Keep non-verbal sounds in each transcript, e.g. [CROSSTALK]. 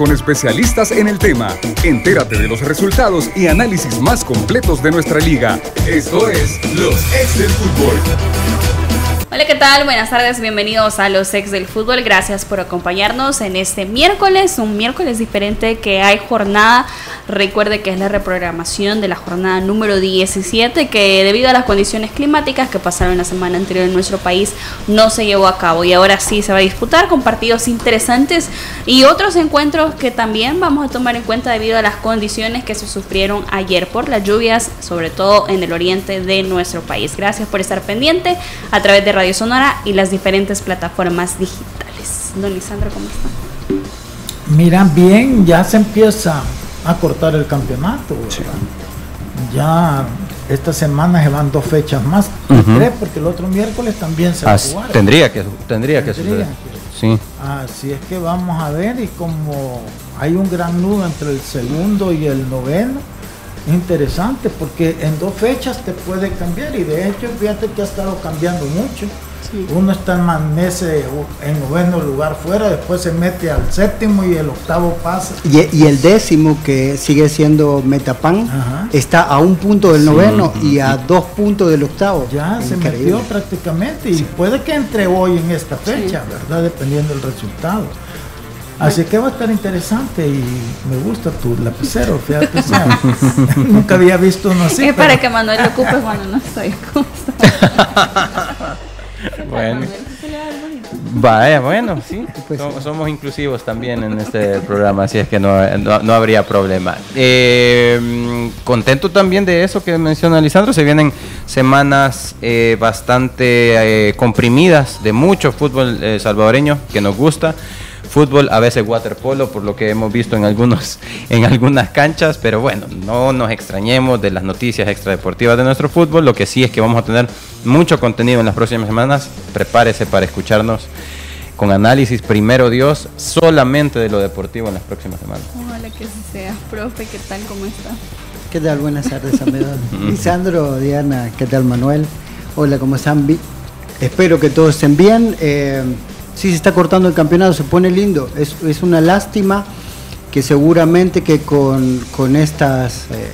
con especialistas en el tema. Entérate de los resultados y análisis más completos de nuestra liga. Esto es Los Ex del Fútbol. Hola, ¿qué tal? Buenas tardes, bienvenidos a los ex del fútbol. Gracias por acompañarnos en este miércoles, un miércoles diferente que hay jornada. Recuerde que es la reprogramación de la jornada número 17, que debido a las condiciones climáticas que pasaron la semana anterior en nuestro país no se llevó a cabo y ahora sí se va a disputar con partidos interesantes y otros encuentros que también vamos a tomar en cuenta debido a las condiciones que se sufrieron ayer por las lluvias, sobre todo en el oriente de nuestro país. Gracias por estar pendiente a través de Radio Sonora y las diferentes plataformas digitales. Don Lisandro, ¿cómo está? Mira, bien, ya se empieza a cortar el campeonato. Ya esta semana se van dos fechas más, tres, porque el otro miércoles también se va a jugar. Tendría que, tendría que suceder. Sí. Así es que vamos a ver y como hay un gran nudo entre el segundo y el noveno, interesante porque en dos fechas te puede cambiar y de hecho fíjate que ha estado cambiando mucho. Uno está en meses en noveno lugar fuera, después se mete al séptimo y el octavo pasa. Y, el décimo, que sigue siendo Metapan, está a un punto del noveno y a dos puntos del octavo. Ya se metió prácticamente y puede que entre hoy en esta fecha, ¿verdad? Dependiendo del resultado. Así que va a estar interesante y me gusta tu lapicero, fíjate. [LAUGHS] nunca había visto uno así. Es para que Manuel lo ocupe cuando no estoy. [LAUGHS] bueno. Vaya, bueno, sí, pues somos, inclusivos también en este programa, así es que no, no, habría problema. Eh, contento también de eso que menciona Lisandro, se vienen semanas eh, bastante eh, comprimidas de mucho fútbol salvadoreño que nos gusta fútbol, a veces waterpolo, por lo que hemos visto en, algunos, [LAUGHS] en algunas canchas, pero bueno, no nos extrañemos de las noticias extradeportivas de nuestro fútbol, lo que sí es que vamos a tener mucho contenido en las próximas semanas, prepárese para escucharnos con análisis, primero Dios, solamente de lo deportivo en las próximas semanas. Ojalá que así sea. Profe, ¿qué tal? ¿Cómo está? ¿Qué tal? Buenas tardes, [LAUGHS] amigo. Lisandro, Diana, ¿qué tal, Manuel? Hola, ¿cómo están? Espero que todos estén bien. Eh, sí se está cortando el campeonato, se pone lindo. Es, una lástima que seguramente que con, estas, eh,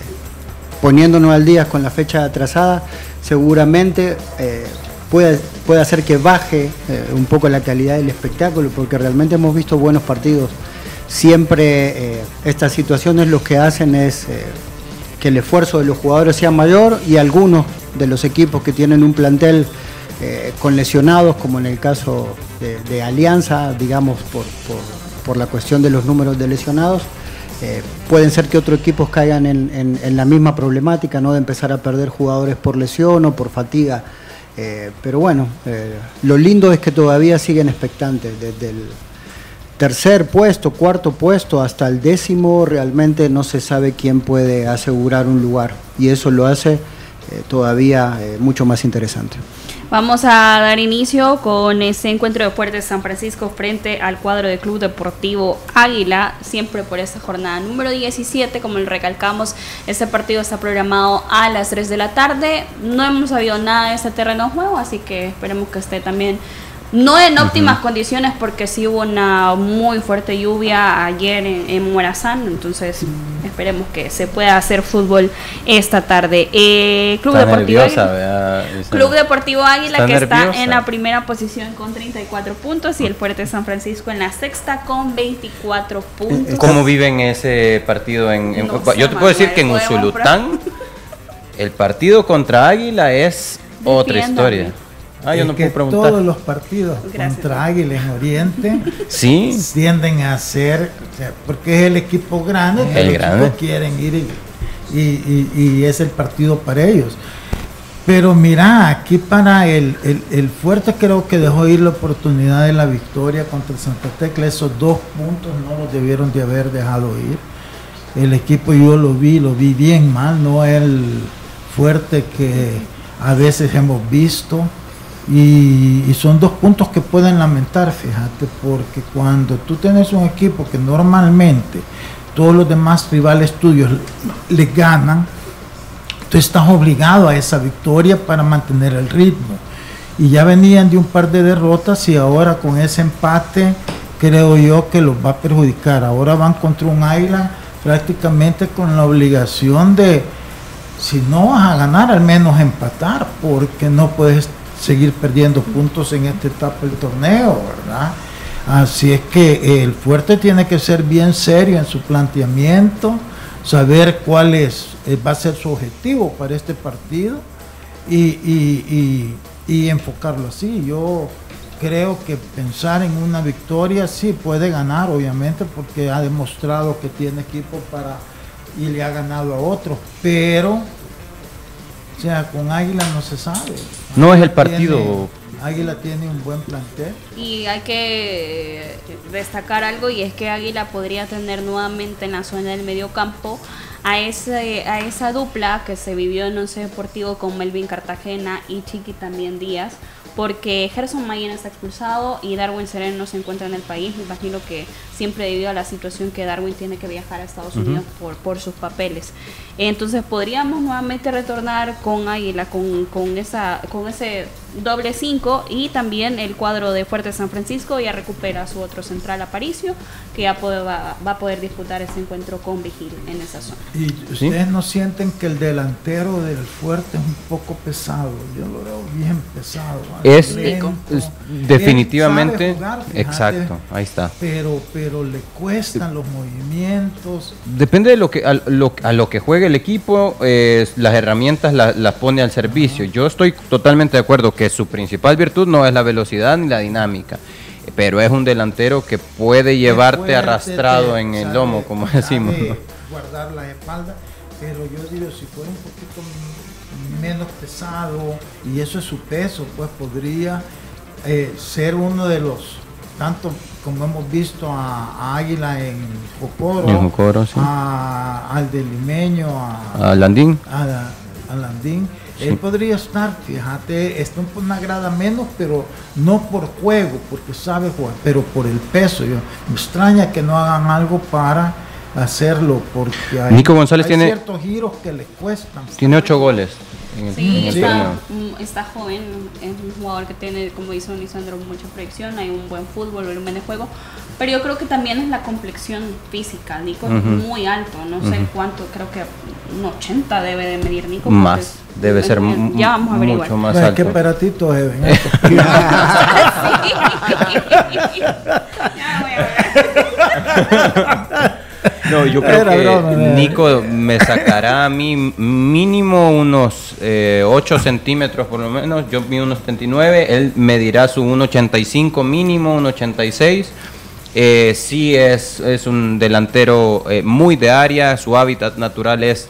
poniéndonos al día con la fecha atrasada, seguramente eh, puede, puede, hacer que baje eh, un poco la calidad del espectáculo, porque realmente hemos visto buenos partidos. Siempre estas situaciones lo que hacen es que el esfuerzo de los jugadores sea mayor y algunos de los equipos que tienen un plantel eh, con lesionados, como en el caso de, Alianza, digamos, por, la cuestión de los números de lesionados. Eh, pueden ser que otros equipos caigan en, la misma problemática, ¿no? De empezar a perder jugadores por lesión o por fatiga. Eh, pero bueno, lo lindo es que todavía siguen expectantes. Desde el tercer puesto, cuarto puesto hasta el décimo, realmente no se sabe quién puede asegurar un lugar. Y eso lo hace todavía mucho más interesante. Vamos a dar inicio con ese encuentro de Fuerte San Francisco frente al cuadro del Club Deportivo Águila, siempre por esta jornada número 17, como le recalcamos, este partido está programado a las 3 de la tarde, no hemos sabido nada de este terreno de juego, así que esperemos que esté también no en óptimas condiciones porque sí hubo una muy fuerte lluvia ayer en, Morazán, entonces esperemos que se pueda hacer fútbol esta tarde. Eh, Club, Deportivo Águila, Club Deportivo Águila que está en la primera posición con 34 puntos y el Fuerte San Francisco en la sexta con 24 puntos. ¿Cómo viven ese partido en... yo te puedo decir que en Usulután el partido contra Águila es otra historia. Ah, yo no puedo preguntar. Todos los partidos contra Águila en Oriente [LAUGHS] ¿Sí? tienden a ser, porque es el equipo grande, el, el quieren ir y, es el partido para ellos. Pero mira, aquí para el, el, fuerte creo que dejó ir la oportunidad de la victoria contra el Santa Tecla. Esos dos puntos no los debieron de haber dejado ir. El equipo yo lo vi, lo vi bien mal, no el fuerte que a veces hemos visto. Y, son dos puntos que pueden lamentar, fíjate, porque cuando tú tienes un equipo que normalmente todos los demás rivales tuyos le ganan, tú estás obligado a esa victoria para mantener el ritmo. Y ya venían de un par de derrotas y ahora con ese empate creo yo que los va a perjudicar. Ahora van contra un Águila prácticamente con la obligación de, si no vas a ganar, al menos empatar, porque no puedes seguir perdiendo puntos en esta etapa del torneo, ¿verdad? Así es que el fuerte tiene que ser bien serio en su planteamiento, saber cuál es, eh, va a ser su objetivo para este partido y, y enfocarlo así. Yo creo que pensar en una victoria sí puede ganar, obviamente, porque ha demostrado que tiene equipo para y le ha ganado a otros, pero o sea, con Águila no se sabe. No es el partido. Águila tiene un buen plantel. Y hay que destacar algo y es que Águila podría tener nuevamente en la zona del medio campo a, ese, a esa dupla que se vivió en Once Deportivo con Melvin Cartagena y Chiqui también Díaz porque Gerson Mayen está expulsado y Darwin Sereno no se encuentra en el país. Me imagino que siempre debido a la situación que Darwin tiene que viajar a Estados Unidos por, por sus papeles. Entonces podríamos nuevamente retornar con Águila, con, con, esa, con ese doble 5 y también el cuadro de Fuerte San Francisco ya recupera su otro central Aparicio, que ya va, a poder disputar ese encuentro con Vigil en esa zona. ¿Y ustedes no sienten que el delantero del Fuerte es un poco pesado? Yo lo veo bien pesado. Es, definitivamente, exacto, ahí está. Pero, pero le cuestan los movimientos. Depende de lo que a lo, a lo que juegue el equipo, eh, las herramientas las pone al servicio. Yo estoy totalmente de acuerdo que su principal virtud no es la velocidad ni la dinámica, pero es un delantero que puede llevarte arrastrado en el lomo, como decimos. Guardar la espalda, pero yo digo, si fuera un poquito menos pesado y eso es su peso, pues podría eh, ser uno de los tanto como hemos visto a, Águila en Jocoro, al de Limeño, a, Landín. A, Landín. Él podría estar, fíjate, está una grada menos, pero no por juego, porque sabe jugar, pero por el peso. Yo, me extraña que no hagan algo para hacerlo, porque hay, Nico González tiene, ciertos giros que le cuestan. Tiene ocho goles sí, está, joven, es un jugador que tiene, como dice Lisandro, mucha proyección, hay un buen fútbol, volumen de juego, pero yo creo que también es la complexión física. Nico es muy alto, no sé cuánto, creo que un 80 debe de medir Nico. Más, debe ser ya vamos a averiguar. mucho más alto. ¿Qué peratito es? [LAUGHS] [LAUGHS] ya voy a ver. [LAUGHS] No, yo creo que Nico me sacará a mí mínimo unos 8 eh, centímetros por lo menos. Yo mido unos 79, él medirá su 1,85 mínimo, 1,86. Eh, sí es, es un delantero eh, muy de área, su hábitat natural es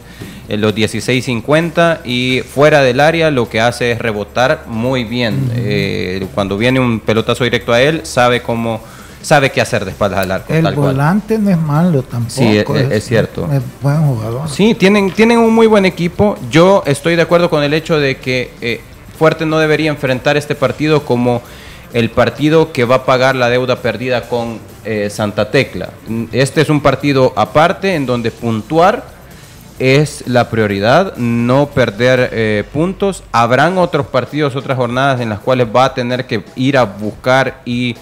eh, los 16.50 y fuera del área lo que hace es rebotar muy bien. cuando viene un pelotazo directo a él, sabe cómo sabe qué hacer de espaldas al arco. El volante no es malo tampoco. Sí, es, cierto. Es buen jugador. Sí, tienen, tienen un muy buen equipo. Yo estoy de acuerdo con el hecho de que eh, Fuerte no debería enfrentar este partido como el partido que va a pagar la deuda perdida con eh, Santa Tecla. Este es un partido aparte en donde puntuar es la prioridad, no perder eh, puntos. Habrán otros partidos, otras jornadas en las cuales va a tener que ir a buscar y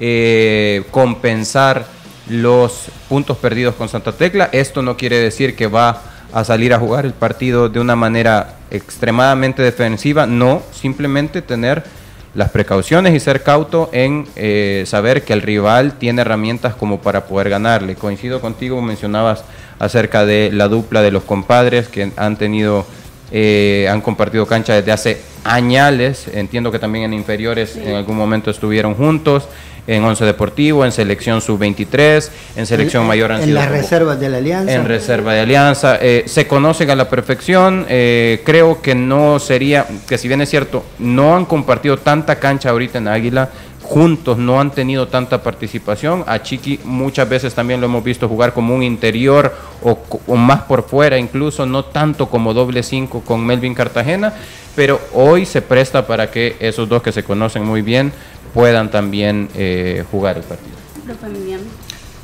eh, compensar los puntos perdidos con Santa Tecla. Esto no quiere decir que va a salir a jugar el partido de una manera extremadamente defensiva, no, simplemente tener las precauciones y ser cauto en eh, saber que el rival tiene herramientas como para poder ganarle. Coincido contigo, mencionabas acerca de la dupla de los compadres que han tenido, eh, han compartido cancha desde hace añales, entiendo que también en inferiores en algún momento estuvieron juntos en Once Deportivo, en Selección Sub-23, en Selección Mayor han En las reservas de la Alianza. En reserva de Alianza. Eh, se conocen a la perfección. Eh, creo que no sería, que si bien es cierto, no han compartido tanta cancha ahorita en Águila, juntos no han tenido tanta participación. A Chiqui muchas veces también lo hemos visto jugar como un interior o, o, más por fuera, incluso no tanto como doble cinco con Melvin Cartagena, pero hoy se presta para que esos dos que se conocen muy bien puedan también eh, jugar el partido.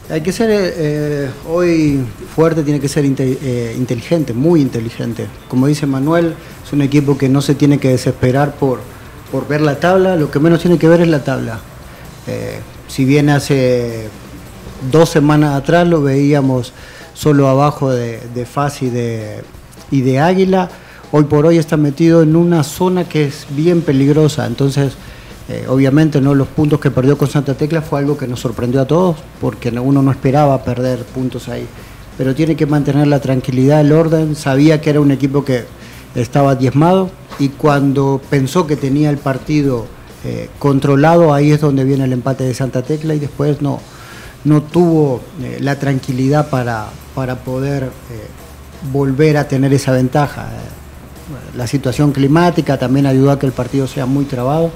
Hay que ser eh, hoy fuerte, tiene que ser eh, inteligente, muy inteligente. Como dice Manuel, es un equipo que no se tiene que desesperar por, por ver la tabla, lo que menos tiene que ver es la tabla. si bien hace dos semanas atrás lo veíamos solo abajo de, de Faz y de, y de Águila, hoy por hoy está metido en una zona que es bien peligrosa. Entonces, eh, obviamente, ¿no? los puntos que perdió con Santa Tecla fue algo que nos sorprendió a todos, porque uno no esperaba perder puntos ahí. Pero tiene que mantener la tranquilidad, el orden. Sabía que era un equipo que estaba diezmado y cuando pensó que tenía el partido eh, controlado, ahí es donde viene el empate de Santa Tecla y después no, no tuvo eh, la tranquilidad para, para poder volver a tener esa ventaja. La situación climática también ayudó a que el partido sea muy trabado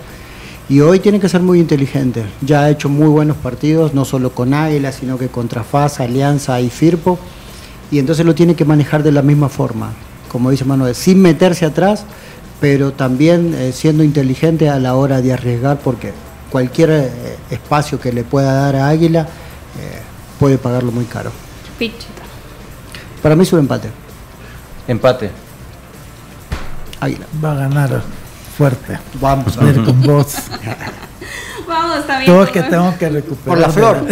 y hoy tiene que ser muy inteligente. Ya ha hecho muy buenos partidos, no solo con Águila, sino que contra FAS, Alianza y Firpo. Y entonces lo tiene que manejar de la misma forma, como dice Manuel, sin meterse atrás, pero también eh, siendo inteligente a la hora de arriesgar, porque cualquier eh, espacio que le pueda dar a Águila eh, puede pagarlo muy caro. Pichita. Para mí es un empate. Empate. Águila. Va a ganar fuerte. Vamos a ver con vos. [LAUGHS] Vamos, también. Todo que tengo que recuperar. Por la flor.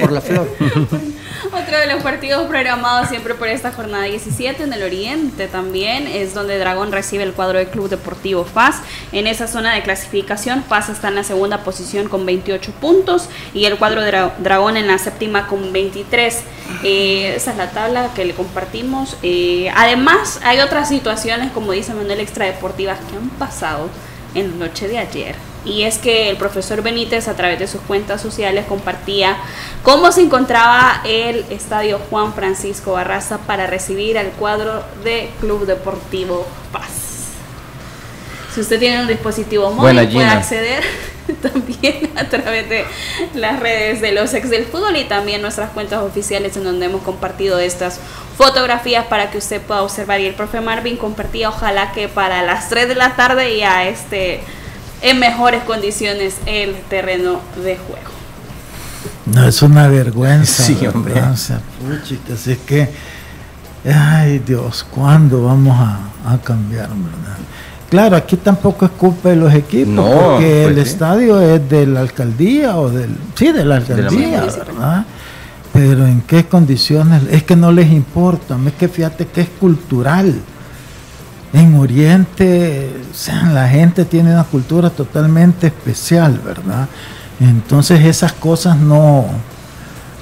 por la flor. [LAUGHS] Otro de los partidos programados siempre por esta jornada 17 en el Oriente también es donde Dragón recibe el cuadro del Club Deportivo FAS. En esa zona de clasificación, FAS está en la segunda posición con 28 puntos y el cuadro de Dragón en la séptima con 23. Eh, esa es la tabla que le compartimos. Eh, además, hay otras situaciones, como dice Manuel, extradeportivas que han pasado en la noche de ayer y es que el profesor Benítez a través de sus cuentas sociales compartía cómo se encontraba el estadio Juan Francisco Barraza para recibir al cuadro de Club Deportivo Paz. Si usted tiene un dispositivo móvil puede acceder [LAUGHS] también a través de las redes de los ex del fútbol y también nuestras cuentas oficiales en donde hemos compartido estas fotografías para que usted pueda observar y el profe Marvin compartía ojalá que para las 3 de la tarde ya este en mejores condiciones el terreno de juego. No, es una vergüenza. Sí, hombre. Puchitas, es que, ay Dios, ¿cuándo vamos a, cambiar? Claro, aquí tampoco es culpa de los equipos, porque pues el estadio es de la alcaldía o del. Sí, de la alcaldía, ¿verdad? Pero en qué condiciones, es que no les importa, es que fíjate que es cultural en Oriente, o sea, la gente tiene una cultura totalmente especial, ¿verdad? Entonces esas cosas no,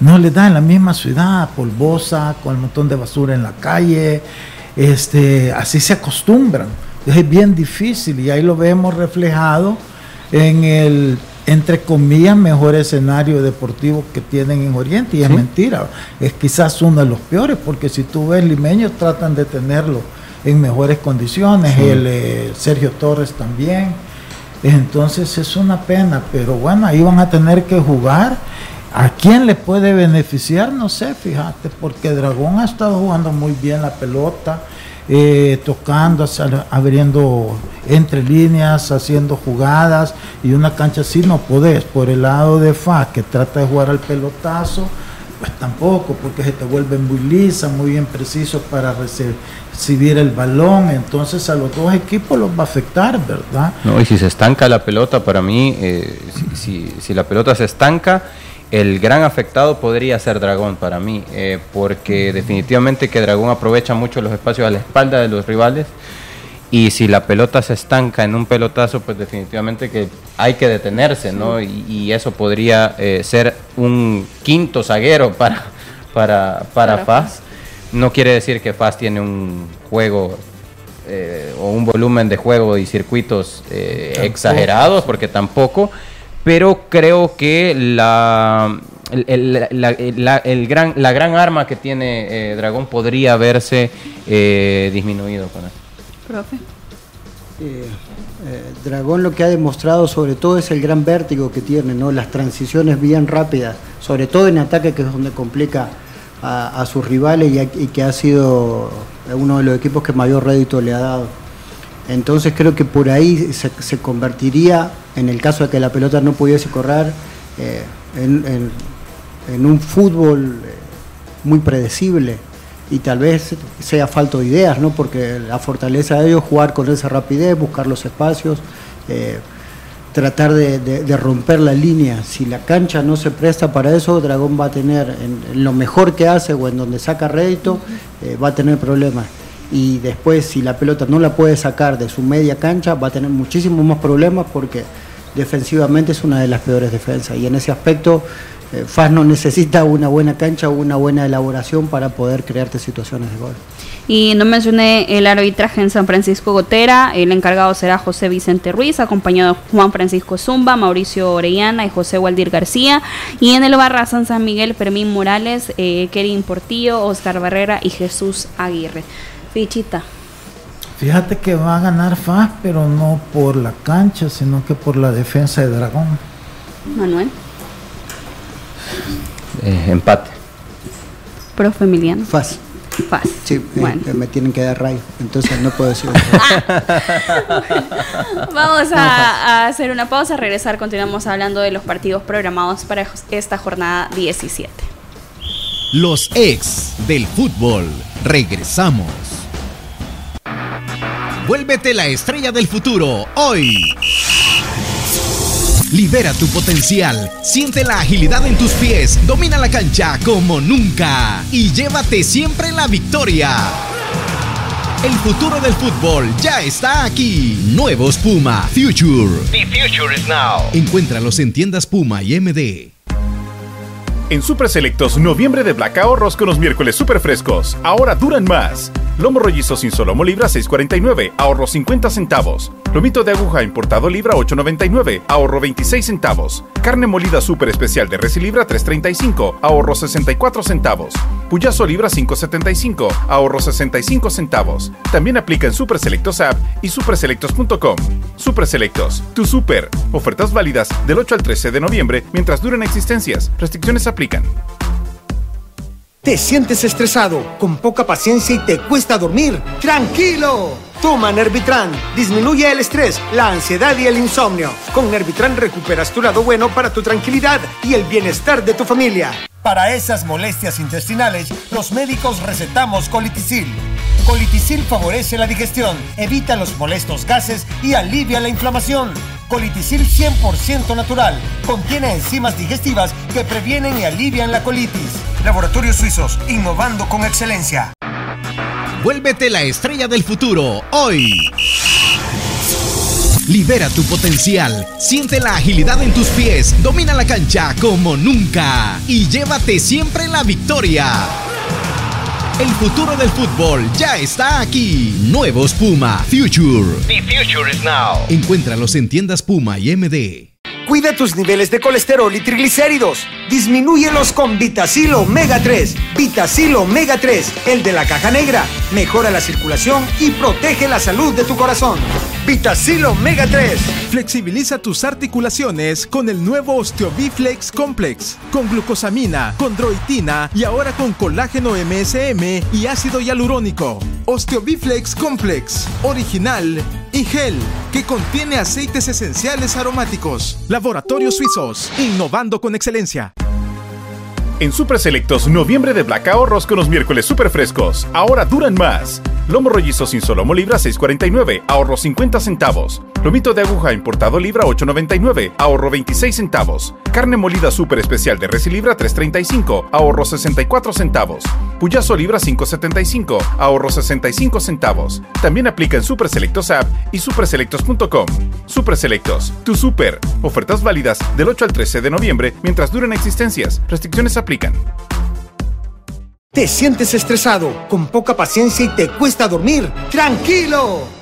no les dan en la misma ciudad, polvosa, con el montón de basura en la calle, este, así se acostumbran. Es bien difícil y ahí lo vemos reflejado en el, entre comillas, mejor escenario deportivo que tienen en Oriente. Y es mentira, es quizás uno de los peores, porque si tú ves limeños tratan de tenerlo en mejores condiciones, el eh, Sergio Torres también. Entonces es una pena, pero bueno, ahí van a tener que jugar. ¿A quién le puede beneficiar? No sé, fíjate, porque Dragón ha estado jugando muy bien la pelota, eh, tocando, abriendo entre líneas, haciendo jugadas, y una cancha así no podés. Por el lado de Fa, que trata de jugar al pelotazo, pues tampoco, porque se te vuelve muy lisa, muy bien preciso para recibir el balón, entonces a los dos equipos los va a afectar, ¿verdad? No, y si se estanca la pelota, para mí, eh, si, si, la pelota se estanca, el gran afectado podría ser Dragón para mí, eh, porque definitivamente que Dragón aprovecha mucho los espacios a la espalda de los rivales y si la pelota se estanca en un pelotazo, pues definitivamente que hay que detenerse, ¿no? Y, eso podría eh, ser un quinto zaguero para, para, para, Faz. No quiere decir que Faz tiene un juego eh, o un volumen de juego y circuitos eh, exagerados, porque tampoco, pero creo que la, el, gran, la gran arma que tiene Dragón podría verse disminuido con esto. Eh, eh, Dragón lo que ha demostrado sobre todo es el gran vértigo que tiene, ¿no? las transiciones bien rápidas, sobre todo en ataque que es donde complica a, sus rivales y, que ha sido uno de los equipos que mayor rédito le ha dado. Entonces creo que por ahí se, convertiría, en el caso de que la pelota no pudiese correr, eh, en, un fútbol muy predecible y tal vez sea falta de ideas, ¿no? porque la fortaleza de ellos es jugar con esa rapidez, buscar los espacios, eh, tratar de, romper la línea. Si la cancha no se presta para eso, Dragón va a tener, en, lo mejor que hace o en donde saca rédito, eh, va a tener problemas. Y después, si la pelota no la puede sacar de su media cancha, va a tener muchísimos más problemas porque defensivamente es una de las peores defensas. Y en ese aspecto, eh, FAS no necesita una buena cancha o una buena elaboración para poder crearte situaciones de gol. Y no mencioné el arbitraje en San Francisco Gotera. El encargado será José Vicente Ruiz, acompañado de Juan Francisco Zumba, Mauricio Orellana y José Waldir García. Y en el Barra San San Miguel, Fermín Morales, eh, Kerin Portillo, Oscar Barrera y Jesús Aguirre. Fichita. Fíjate que va a ganar FAS, pero no por la cancha, sino que por la defensa de Dragón. Manuel. Eh, empate. Profe Emiliano. FAS. FAS. Sí, eh, me tienen que dar rayo, entonces no puedo decir. [LAUGHS] Vamos a, hacer una pausa, regresar, continuamos hablando de los partidos programados para esta jornada 17. Los ex del fútbol. Regresamos. Vuélvete la estrella del futuro hoy. Libera tu potencial, siente la agilidad en tus pies, domina la cancha como nunca y llévate siempre la victoria. El futuro del fútbol ya está aquí. Nuevos Puma Future. The future is now. Encuéntralos en tiendas Puma y MD. En Super Selectos, noviembre de Black ahorros con los miércoles super frescos. Ahora duran más. Lomo rollizo sin solomo libra 6.49, ahorro 50 centavos. Lomito de aguja importado libra 8.99, ahorro 26 centavos. Carne molida super especial de res libra 3.35, ahorro 64 centavos. Puyazo libra 5.75, ahorro 65 centavos. También aplica en Super Selectos App y superselectos.com. Super Selectos, tu super. Ofertas válidas del 8 al 13 de noviembre mientras duren existencias. Restricciones ¿Te sientes estresado, con poca paciencia y te cuesta dormir? ¡Tranquilo! Toma Nervitran. Disminuye el estrés, la ansiedad y el insomnio. Con Nervitran recuperas tu lado bueno para tu tranquilidad y el bienestar de tu familia. Para esas molestias intestinales, los médicos recetamos colitisil. Colitisil favorece la digestión, evita los molestos gases y alivia la inflamación. Colitisil 100% natural. Contiene enzimas digestivas que previenen y alivian la colitis. Laboratorios Suizos, innovando con excelencia. Vuélvete la estrella del futuro, hoy. Libera tu potencial, siente la agilidad en tus pies, domina la cancha como nunca y llévate siempre la victoria. El futuro del fútbol ya está aquí. Nuevos Puma Future. The future is now. Encuéntralos en tiendas Puma y MD. Cuida tus niveles de colesterol y triglicéridos. Disminúyelos con Vitacil Omega 3. Vitacil Omega 3, el de la caja negra. Mejora la circulación y protege la salud de tu corazón. Vitacil Omega 3. Flexibiliza tus articulaciones con el nuevo Osteobiflex Complex. Con glucosamina, condroitina y ahora con colágeno MSM y ácido hialurónico. Osteobiflex Complex. Original y gel que contiene aceites esenciales aromáticos. Laboratorios Suizos, innovando con excelencia. En Super Selectos, noviembre de Black ahorros con los miércoles super frescos. Ahora duran más. Lomo rollizo sin solomo libra 6.49, ahorro 50 centavos. Lomito de aguja importado libra 8.99, ahorro 26 centavos. Carne molida super especial de res libra 3.35, ahorro 64 centavos. Puyazo libra 5.75, ahorro 65 centavos. También aplica en Super Selectos App y superselectos.com. Super Selectos, tu super. Ofertas válidas del 8 al 13 de noviembre mientras duren existencias. Restricciones aplican. ¿Te sientes estresado, con poca paciencia y te cuesta dormir? ¡Tranquilo!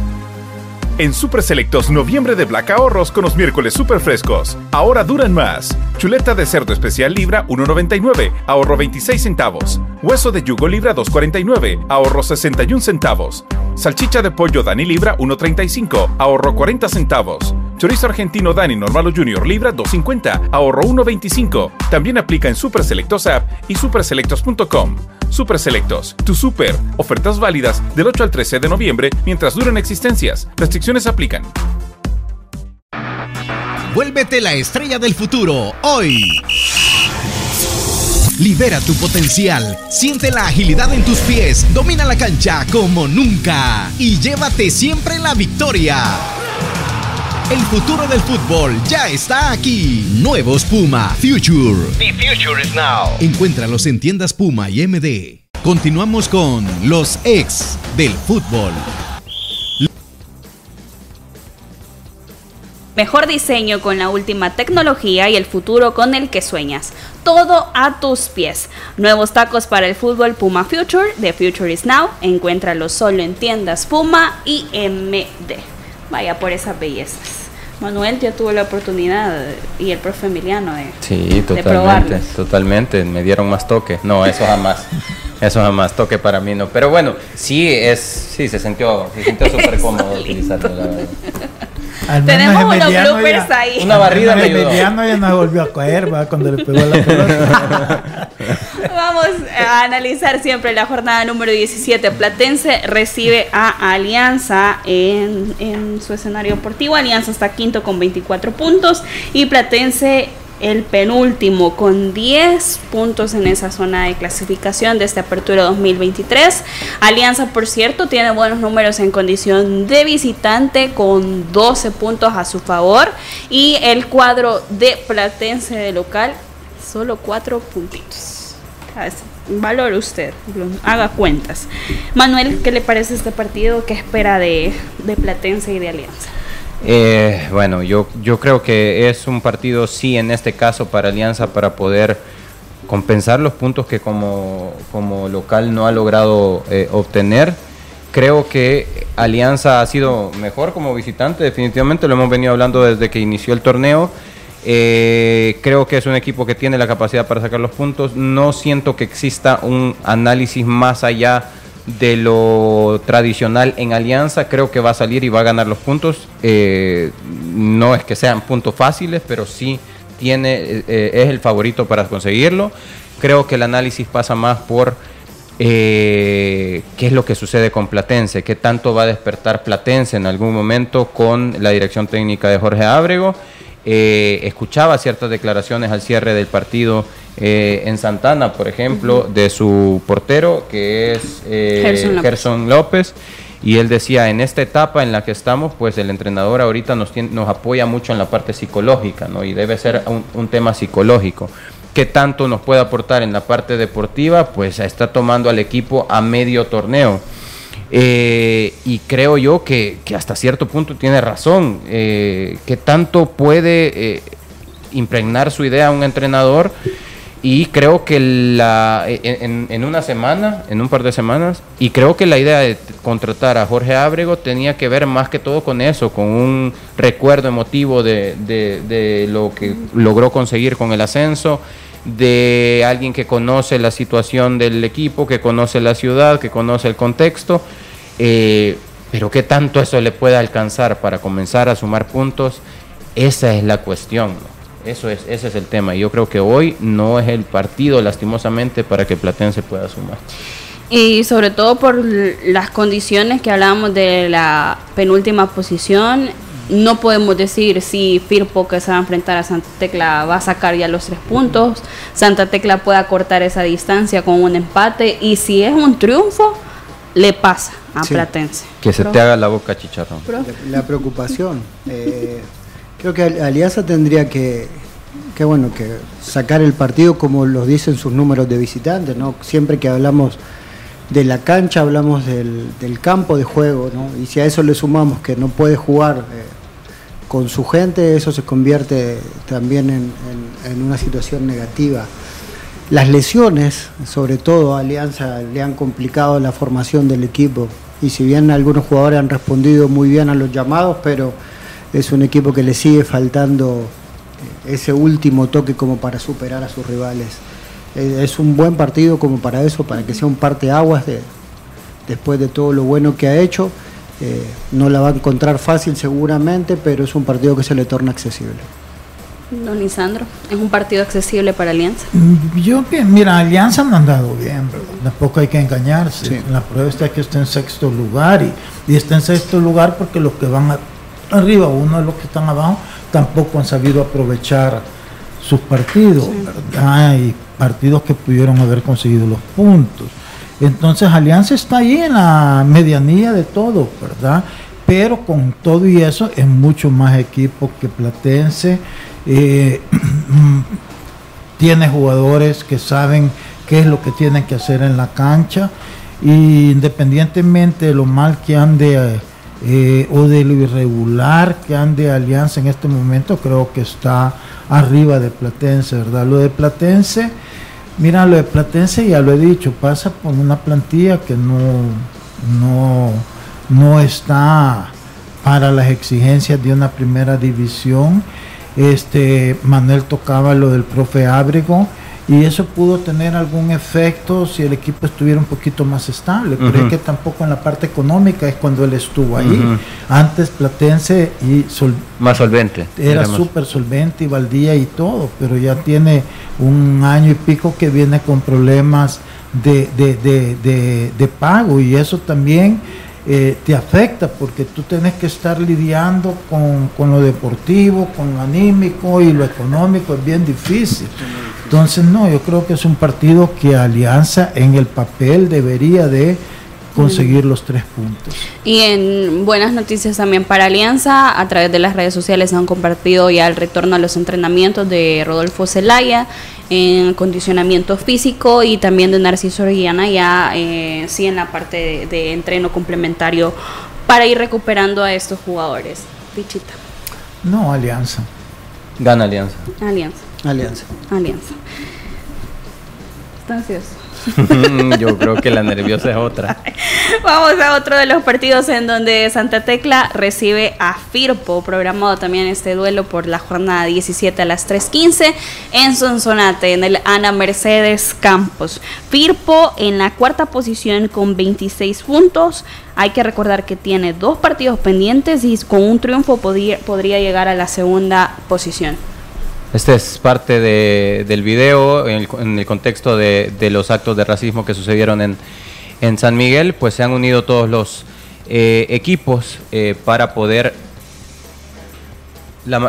En Super Selectos, noviembre de Black Ahorros con los miércoles super frescos. Ahora duran más. Chuleta de cerdo especial libra 1.99, ahorro 26 centavos. Hueso de yugo libra 2.49, ahorro 61 centavos. Salchicha de pollo Dani libra 1.35, ahorro 40 centavos. Chorizo argentino Dani Normalo Junior Libra 250, ahorro 1.25. También aplica en Super Selectos App y superselectos.com. Super Selectos, tu super. Ofertas válidas del 8 al 13 de noviembre mientras duren existencias. Restricciones aplican. Vuélvete la estrella del futuro hoy. Libera tu potencial, siente la agilidad en tus pies, domina la cancha como nunca y llévate siempre la victoria. El futuro del fútbol ya está aquí. Nuevos Puma Future. The future is now. Encuéntralos en tiendas Puma y MD. Continuamos con los ex del fútbol. Mejor diseño con la última tecnología y el futuro con el que sueñas. Todo a tus pies. Nuevos tacos para el fútbol Puma Future. The Future is Now. Encuéntralos solo en tiendas Puma y MD. Vaya por esas bellezas. Manuel ya tuvo la oportunidad y el profe Emiliano de, sí, totalmente, totalmente. Me dieron más toque. No, eso jamás. Eso jamás toque para mí no. Pero bueno, sí es, sí se sintió, se sintió [LAUGHS] súper cómodo utilizarlo. La verdad. Tenemos unos bloopers ahí. Una barrida me Emiliano ya no volvió a caer, ¿va? Cuando le pegó la pelota. [LAUGHS] Vamos a analizar siempre la jornada número 17. Platense recibe a Alianza en, en su escenario deportivo. Alianza está quinto con 24 puntos y Platense el penúltimo con 10 puntos en esa zona de clasificación de esta apertura 2023. Alianza, por cierto, tiene buenos números en condición de visitante con 12 puntos a su favor y el cuadro de Platense de local solo 4 puntitos. Valor usted, haga cuentas. Manuel, ¿qué le parece este partido? ¿Qué espera de, de Platense y de Alianza? Eh, bueno, yo, yo creo que es un partido, sí, en este caso para Alianza, para poder compensar los puntos que como, como local no ha logrado eh, obtener. Creo que Alianza ha sido mejor como visitante, definitivamente lo hemos venido hablando desde que inició el torneo. Eh, creo que es un equipo que tiene la capacidad para sacar los puntos. No siento que exista un análisis más allá de lo tradicional en Alianza, creo que va a salir y va a ganar los puntos. Eh, no es que sean puntos fáciles, pero sí tiene, eh, es el favorito para conseguirlo. Creo que el análisis pasa más por eh, qué es lo que sucede con Platense, qué tanto va a despertar Platense en algún momento con la dirección técnica de Jorge Ábrego. Escuchaba ciertas declaraciones al cierre del partido eh, en Santana, por ejemplo, de su portero, que es eh, Gerson, López. Y él decía, en esta etapa en la que estamos, pues el entrenador ahorita nos, nos apoya mucho en la parte psicológica, ¿no? Y debe ser un, tema psicológico. ¿Qué tanto nos puede aportar en la parte deportiva? Pues está tomando al equipo a medio torneo. Eh, y creo yo que, hasta cierto punto tiene razón. Eh, ¿Qué tanto puede impregnar su idea a un entrenador? Y creo que la, en, una semana, en un par de semanas, y creo que la idea de contratar a Jorge Ábrego tenía que ver más que todo con eso, con un recuerdo emotivo de, de, lo que logró conseguir con el ascenso, de alguien que conoce la situación del equipo, que conoce la ciudad, que conoce el contexto, eh, pero qué tanto eso le puede alcanzar para comenzar a sumar puntos, esa es la cuestión. Eso es, ese es el tema. Yo creo que hoy no es el partido, lastimosamente, para que Platense pueda sumar. Y sobre todo por las condiciones que hablábamos de la penúltima posición, no podemos decir si Firpo que se va a enfrentar a Santa Tecla va a sacar ya los tres puntos, Santa Tecla puede acortar esa distancia con un empate y si es un triunfo, le pasa a Platense. Que se te haga la boca chicharrón. La, preocupación. Eh, Creo que Alianza tendría que, bueno, que sacar el partido como los dicen sus números de visitantes, ¿no? Siempre que hablamos de la cancha, hablamos del, campo de juego, ¿no? Y si a eso le sumamos que no puede jugar eh, con su gente, eso se convierte también en, una situación negativa. Las lesiones, sobre todo a Alianza, le han complicado la formación del equipo. Y si bien algunos jugadores han respondido muy bien a los llamados, pero es un equipo que le sigue faltando ese último toque como para superar a sus rivales. Eh, es un buen partido como para eso, para que sea un parte aguas de, después de todo lo bueno que ha hecho. Eh, no la va a encontrar fácil seguramente, pero es un partido que se le torna accesible. Don Lisandro, ¿es un partido accesible para Alianza? Mm, yo, mira, Alianza no ha andado bien, tampoco hay que engañarse. La prueba está que está en sexto lugar y, está en sexto lugar porque los que van arriba, uno de los que están abajo, tampoco han sabido aprovechar sus partidos, Hay partidos que pudieron haber conseguido los puntos. Entonces Alianza está ahí en la medianía de todo, ¿verdad? Pero con todo y eso es mucho más equipo que Platense eh, [CLEARS THROAT] tiene jugadores que saben qué es lo que tienen que hacer en la cancha y independientemente de lo mal que ande eh, o de lo irregular que ande Alianza en este momento, creo que está arriba de Platense, ¿verdad? Lo de Platense, mira, lo de Platense ya lo he dicho, pasa por una plantilla que no, no, no está para las exigencias de una primera división. Este, Manuel tocaba lo del profe Ábrego y eso pudo tener algún efecto si el equipo estuviera un poquito más estable, pero es que tampoco en la parte económica es cuando él estuvo ahí. Antes Platense y más solvente. Era súper solvente y Valdía y todo, pero ya tiene un año y pico que viene con problemas de, de pago y eso también eh, te afecta porque tú tienes que estar lidiando con, lo deportivo, con lo anímico y lo económico, es bien difícil. Entonces, no, yo creo que es un partido que Alianza en el papel debería de conseguir los tres puntos. Y en buenas noticias también para Alianza, a través de las redes sociales han compartido ya el retorno a los entrenamientos de Rodolfo Zelaya en condicionamiento físico y también de Narciso Orellana ya eh, sí en la parte de, entreno complementario para ir recuperando a estos jugadores. Pichita. No, Alianza. Gana Alianza. Alianza. Alianza. Alianza. Está ansioso. [LAUGHS] Yo creo que la nerviosa es otra. [LAUGHS] Vamos a otro de los partidos en donde Santa Tecla recibe a Firpo, programado también este duelo por la jornada 17 a las 3.15 en Sonsonate, en el Ana Mercedes Campos. Firpo en la cuarta posición con 26 puntos. Hay que recordar que tiene dos partidos pendientes y con un triunfo podría, llegar a la segunda posición. Este es parte del video en el, contexto de, los actos de racismo que sucedieron en, San Miguel, pues se han unido todos los eh, equipos eh, para poder,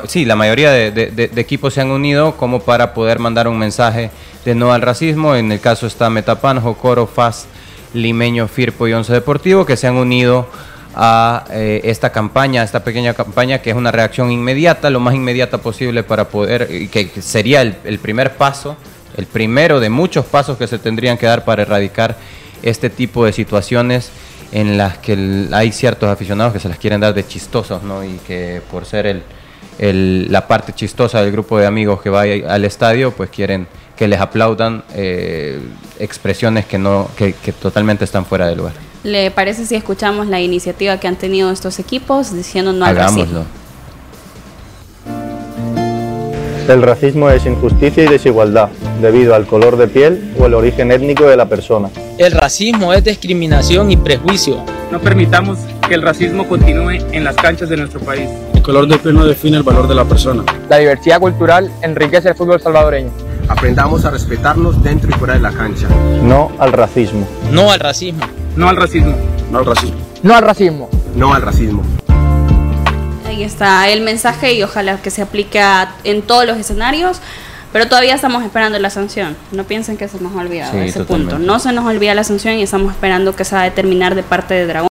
sí, la mayoría de, equipos se han unido como para poder mandar un mensaje de no al racismo. En el caso está Metapan, Jocoro, FAS, Limeño, Firpo y Once Deportivo, que se han unido a eh, esta campaña, esta pequeña campaña que es una reacción inmediata, lo más inmediata posible para poder, que sería el, primer paso, el primero de muchos pasos que se tendrían que dar para erradicar este tipo de situaciones en las que hay ciertos aficionados que se las quieren dar de chistosos, ¿no? Y que por ser el, la parte chistosa del grupo de amigos que va al estadio, pues quieren que les aplaudan eh, expresiones que, no, que totalmente están fuera de lugar. ¿Le parece si escuchamos la iniciativa que han tenido estos equipos diciendo no al racismo? El racismo es injusticia y desigualdad debido al color de piel o el origen étnico de la persona. El racismo es discriminación y prejuicio. No permitamos que el racismo continúe en las canchas de nuestro país. El color de piel no define el valor de la persona. La diversidad cultural enriquece el fútbol salvadoreño. Aprendamos a respetarnos dentro y fuera de la cancha. No al racismo. No al racismo. No al racismo. No al racismo. No al racismo. No al racismo. Ahí está el mensaje y ojalá que se aplique en todos los escenarios. Pero todavía estamos esperando la sanción. No piensen que se nos ha olvidado ese punto. No se nos olvida la sanción y estamos esperando que se va a determinar de parte de Dragón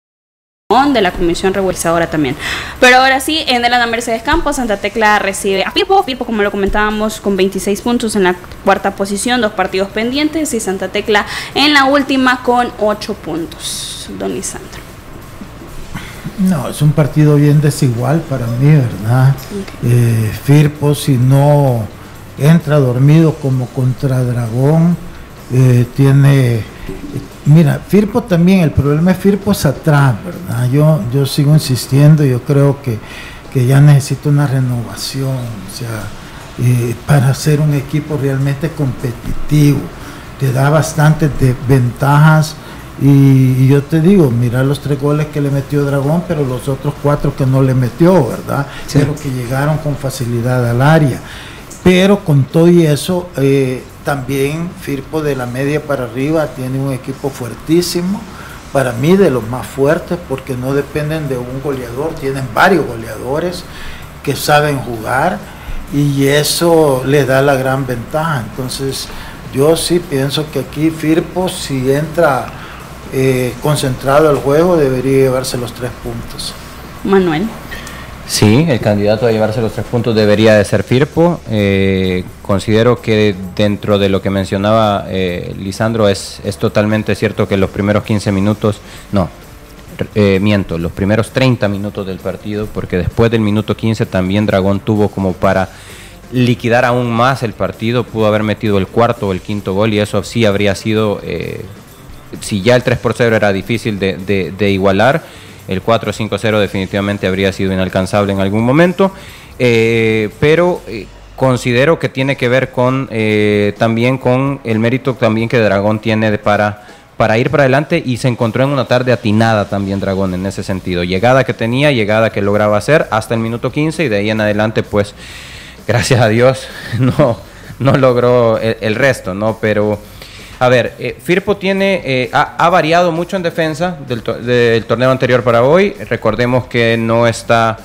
de la comisión regularizadora también. Pero ahora sí, en el Ana Mercedes Campos, Santa Tecla recibe a Firpo, Firpo como lo comentábamos con 26 puntos en la cuarta posición, dos partidos pendientes y Santa Tecla en la última con 8 puntos. Don Lisandro. No, es un partido bien desigual para mí, ¿verdad? Eh, Firpo si no entra dormido como contra Dragón, eh, tiene Mira, Firpo también, el problema es Firpo es atrás, ¿verdad? Yo, yo sigo insistiendo, yo creo que, ya necesita una renovación, o sea, eh, para ser un equipo realmente competitivo. Te da bastantes ventajas Y, yo te digo, mira los tres goles que le metió Dragón, pero los otros cuatro que no le metió, ¿verdad? Pero que llegaron con facilidad al área. Pero con todo y eso, eh, también Firpo de la media para arriba tiene un equipo fuertísimo, para mí de los más fuertes, porque no dependen de un goleador, tienen varios goleadores que saben jugar y eso le da la gran ventaja. Entonces, yo sí pienso que aquí Firpo, si entra eh, concentrado al juego, debería llevarse los tres puntos. Manuel. Sí, el candidato a llevarse los tres puntos debería de ser Firpo. Eh, considero que dentro de lo que mencionaba eh, Lisandro es, es totalmente cierto que los primeros 15 minutos, no, miento, los primeros 30 minutos del partido, porque después del minuto 15 también Dragón tuvo como para liquidar aún más el partido, pudo haber metido el cuarto o el quinto gol y eso sí habría sido si ya el 3 por 0 era difícil de, igualar, el 4-5-0 definitivamente habría sido inalcanzable en algún momento, eh, pero eh, considero que tiene que ver con eh, también con el mérito también que Dragón tiene para, para ir para adelante y se encontró en una tarde atinada también Dragón en ese sentido, llegada que tenía, llegada que lograba hacer hasta el minuto 15 y de ahí en adelante pues gracias a Dios [LAUGHS] no, no logró el resto, ¿no? Pero... A ver, eh, Firpo tiene, eh, ha, variado mucho en defensa del, torneo anterior para hoy. Recordemos que no está,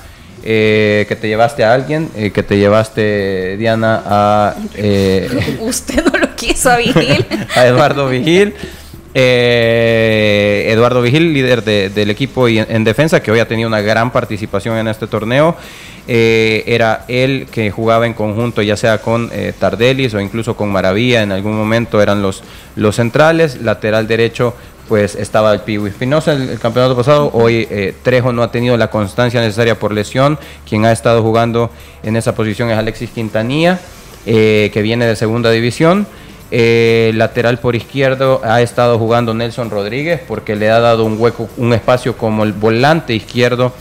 eh, que te llevaste a alguien, que te llevaste, Diana, a... [LAUGHS] Usted no lo quiso a Vigil. [LAUGHS] a Eduardo Vigil. Eduardo Vigil, líder del equipo y en, defensa, que hoy ha tenido una gran participación en este torneo. Eh, era él que jugaba en conjunto, ya sea con eh, Tardelis o incluso con Maravilla, en algún momento eran los, los centrales, lateral derecho pues estaba el Piwi Espinosa el, el, campeonato pasado, hoy eh, Trejo no ha tenido la constancia necesaria por lesión, quien ha estado jugando en esa posición es Alexis Quintanilla, que viene de segunda división. lateral por izquierdo ha estado jugando Nelson Rodríguez porque le ha dado un hueco, un espacio como el volante izquierdo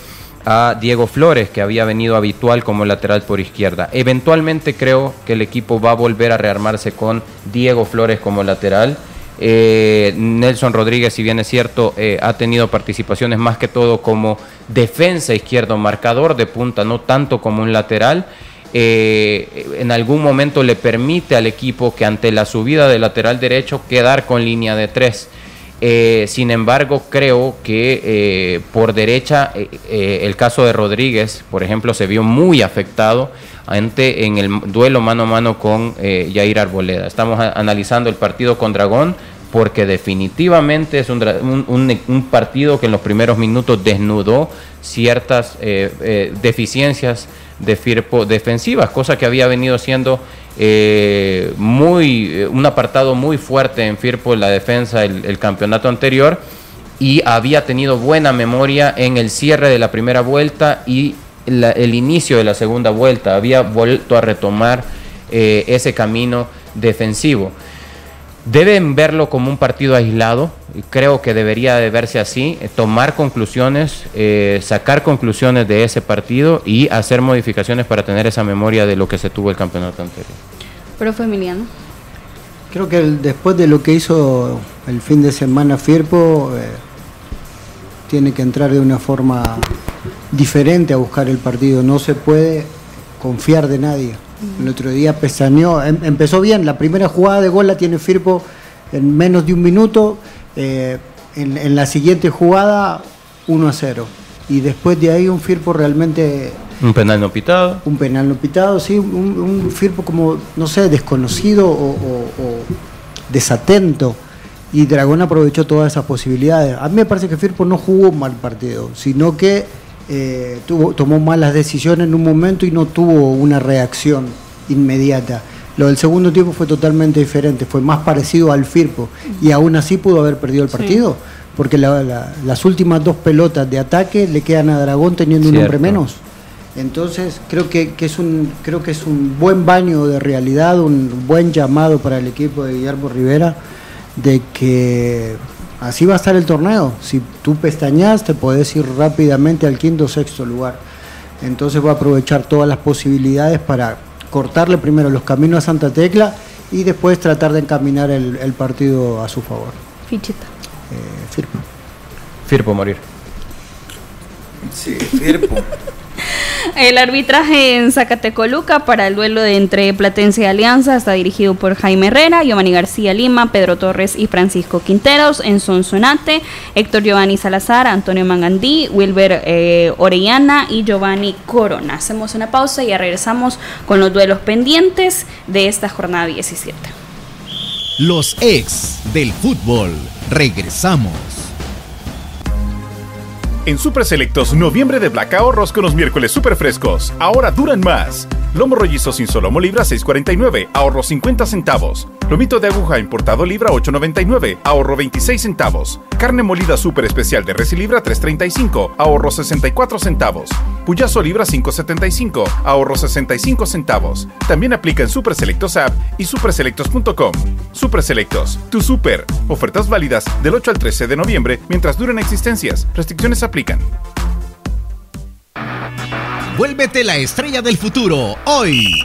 a Diego Flores, que había venido habitual como lateral por izquierda. Eventualmente creo que el equipo va a volver a rearmarse con Diego Flores como lateral. Eh, Nelson Rodríguez, si bien es cierto, eh, ha tenido participaciones más que todo como defensa izquierdo, marcador de punta, no tanto como un lateral. Eh, en algún momento le permite al equipo que ante la subida del lateral derecho quedar con línea de tres. Eh, sin embargo, creo que eh, por derecha eh, el caso de Rodríguez, por ejemplo, se vio muy afectado ante en el duelo mano a mano con Jair Arboleda. Estamos analizando el partido con Dragón porque definitivamente es un, partido que en los primeros minutos desnudó ciertas deficiencias de Firpo defensivas, cosa que había venido siendo eh, muy, eh, un apartado muy fuerte en Firpo en la defensa el, campeonato anterior y había tenido buena memoria en el cierre de la primera vuelta y el inicio de la segunda vuelta. Había vuelto a retomar eh, ese camino defensivo. Deben verlo como un partido aislado, creo que debería de verse así, eh, tomar conclusiones, eh, sacar conclusiones de ese partido y hacer modificaciones para tener esa memoria de lo que se tuvo el campeonato anterior. Profe Emiliano. Creo que después de lo que hizo el fin de semana Firpo, eh, tiene que entrar de una forma diferente a buscar el partido, no se puede confiar de nadie el otro día pestañeó, em, empezó bien, la primera jugada de gol la tiene Firpo en menos de un minuto, eh, en, la siguiente jugada 1 a 0. Y después de ahí un Firpo realmente... Un penal no pitado. Un penal no pitado, sí, un, Firpo como, no sé, desconocido o, desatento. Y Dragón aprovechó todas esas posibilidades. A mí me parece que Firpo no jugó un mal partido, sino que eh, tuvo, tomó malas decisiones en un momento y no tuvo una reacción inmediata. Lo del segundo tiempo fue totalmente diferente, fue más parecido al Firpo y aún así pudo haber perdido el partido, porque las últimas dos pelotas de ataque le quedan a Dragón teniendo un hombre menos. Entonces creo que, es un creo que es un buen baño de realidad, un buen llamado para el equipo de Guillermo Rivera de que así va a estar el torneo. Si tú pestañas, te podés ir rápidamente al quinto o sexto lugar. Entonces va a aprovechar todas las posibilidades para cortarle primero los caminos a Santa Tecla y después tratar de encaminar el, partido a su favor. Fichita. Firpo. Firpo morir. Sí, Firpo. El arbitraje en Zacatecoluca para el duelo de entre Platense y Alianza está dirigido por Jaime Herrera, Giovanni García Lima, Pedro Torres y Francisco Quinteros. En Sonsonate, Héctor Giovanni Salazar, Antonio Mangandí, Wilber eh, Orellana y Giovanni Corona. Hacemos una pausa y ya regresamos con los duelos pendientes de esta jornada 17. Los ex del fútbol. Regresamos. En Super Selectos, noviembre de Black ahorros con los miércoles super frescos. Ahora duran más. Lomo rollizo sin solomo libra 6.49, ahorro 50 centavos. Lomito de aguja importado libra 8.99, ahorro 26 centavos. Carne molida super especial de res y libra 3.35, ahorro 64 centavos. Puyazo libra 5.75, ahorro 65 centavos. También aplica en Super Selectos App y superselectos.com. Super Selectos, tu super. Ofertas válidas del 8 al 13 de noviembre mientras duren existencias. Restricciones aplican. Vuélvete la estrella del futuro hoy.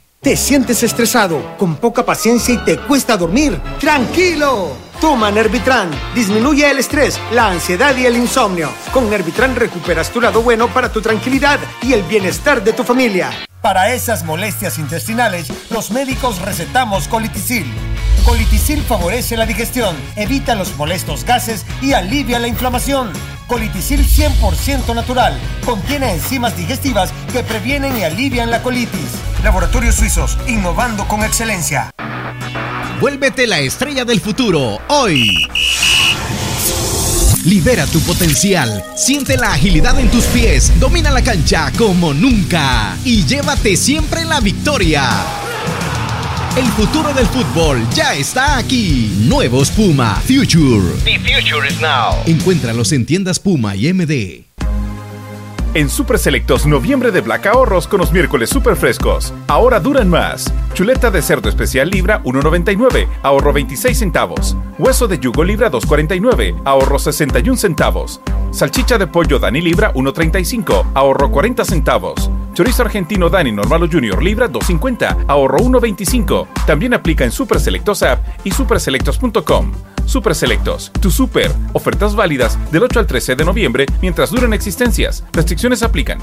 ¿Te sientes estresado, con poca paciencia y te cuesta dormir? ¡Tranquilo! Toma Nervitran. Disminuye el estrés, la ansiedad y el insomnio. Con Nervitran recuperas tu lado bueno para tu tranquilidad y el bienestar de tu familia. Para esas molestias intestinales, los médicos recetamos colitisil. Colitisil favorece la digestión, evita los molestos gases y alivia la inflamación. Colitisil 100% natural. Contiene enzimas digestivas que previenen y alivian la colitis. Laboratorios Suizos, innovando con excelencia. Vuélvete la estrella del futuro hoy. Libera tu potencial, siente la agilidad en tus pies, domina la cancha como nunca y llévate siempre la victoria. El futuro del fútbol ya está aquí. Nuevos Puma Future. The future is now. Encuéntralos en tiendas Puma y MD. En Super Selectos, noviembre de Black Ahorros con los miércoles super frescos. Ahora duran más. Chuleta de cerdo especial libra 1.99, ahorro 26 centavos. Hueso de yugo libra 2.49, ahorro 61 centavos. Salchicha de pollo Dani libra 1.35, ahorro 40 centavos. Chorizo argentino Dani normal o junior libra 2.50, ahorro 1.25. También aplica en Super Selectos App y superselectos.com. Super Selectos, tu super. Ofertas válidas del 8 al 13 de noviembre mientras duren existencias. Restricciones aplican.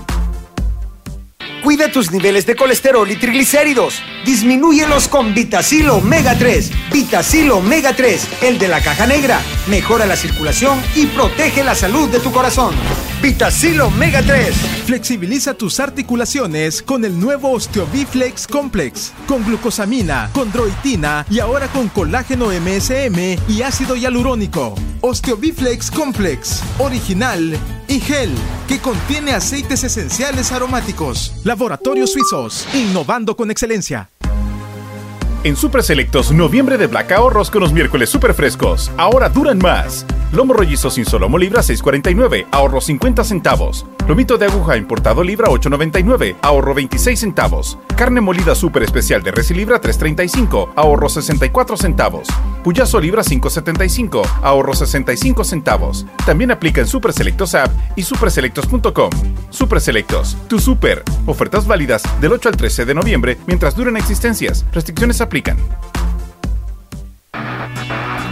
Cuida tus niveles de colesterol y triglicéridos. Disminúyelos con Vitacil Omega 3. Vitacil Omega 3, el de la caja negra. Mejora la circulación y protege la salud de tu corazón. Vitacil Omega 3. Flexibiliza tus articulaciones con el nuevo Osteobiflex Complex. Con glucosamina, condroitina y ahora con colágeno MSM y ácido hialurónico. Osteobiflex Complex. Original y gel que contiene aceites esenciales aromáticos. Laboratorios Suizos, innovando con excelencia. En Super Selectos, noviembre de Black Ahorros con los miércoles super frescos. Ahora duran más. Lomo rollizo sin solomo libra 6.49, ahorro 50 centavos. Lomito de aguja importado libra 8.99, ahorro 26 centavos. Carne molida super especial de res libra 3.35, ahorro 64 centavos. Puyazo libra 5.75, ahorro 65 centavos. También aplica en Super Selectos App y superselectos.com. Super Selectos, tu super. Ofertas válidas del 8 al 13 de noviembre mientras duren existencias. Restricciones aplican.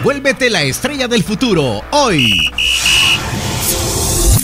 Vuélvete la estrella del futuro hoy.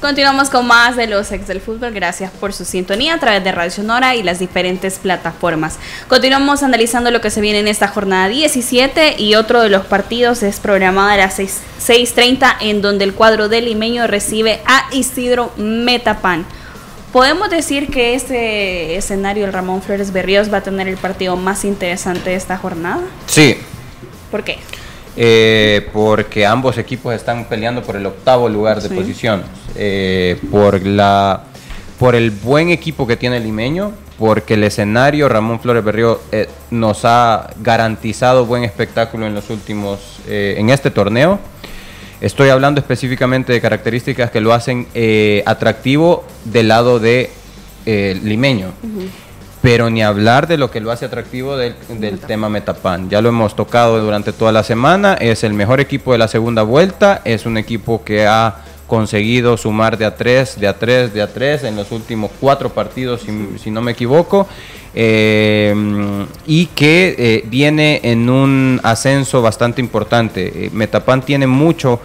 Continuamos con más de los ex del fútbol. Gracias por su sintonía a través de Radio Sonora y las diferentes plataformas. Continuamos analizando lo que se viene en esta jornada 17 y otro de los partidos es programado a las 6.30 en donde el cuadro del limeño recibe a Isidro Metapan. ¿Podemos decir que este escenario, el Ramón Flores Berríos, va a tener el partido más interesante de esta jornada? Sí. ¿Por qué? Eh, porque ambos equipos están peleando por el octavo lugar de posición, eh, por la por el buen equipo que tiene Limeño, porque el escenario Ramón Flores Berrío eh, nos ha garantizado buen espectáculo en los últimos, en este torneo. Estoy hablando específicamente de características que lo hacen atractivo del lado de limeño. Pero ni hablar de lo que lo hace atractivo del, del tema Metapan. Ya lo hemos tocado durante toda la semana. Es el mejor equipo de la segunda vuelta. Es un equipo que ha conseguido sumar de a tres, de a tres, de a tres en los últimos cuatro partidos, si, no me equivoco, eh, y que eh, viene en un ascenso bastante importante. Eh, Metapan tiene mucho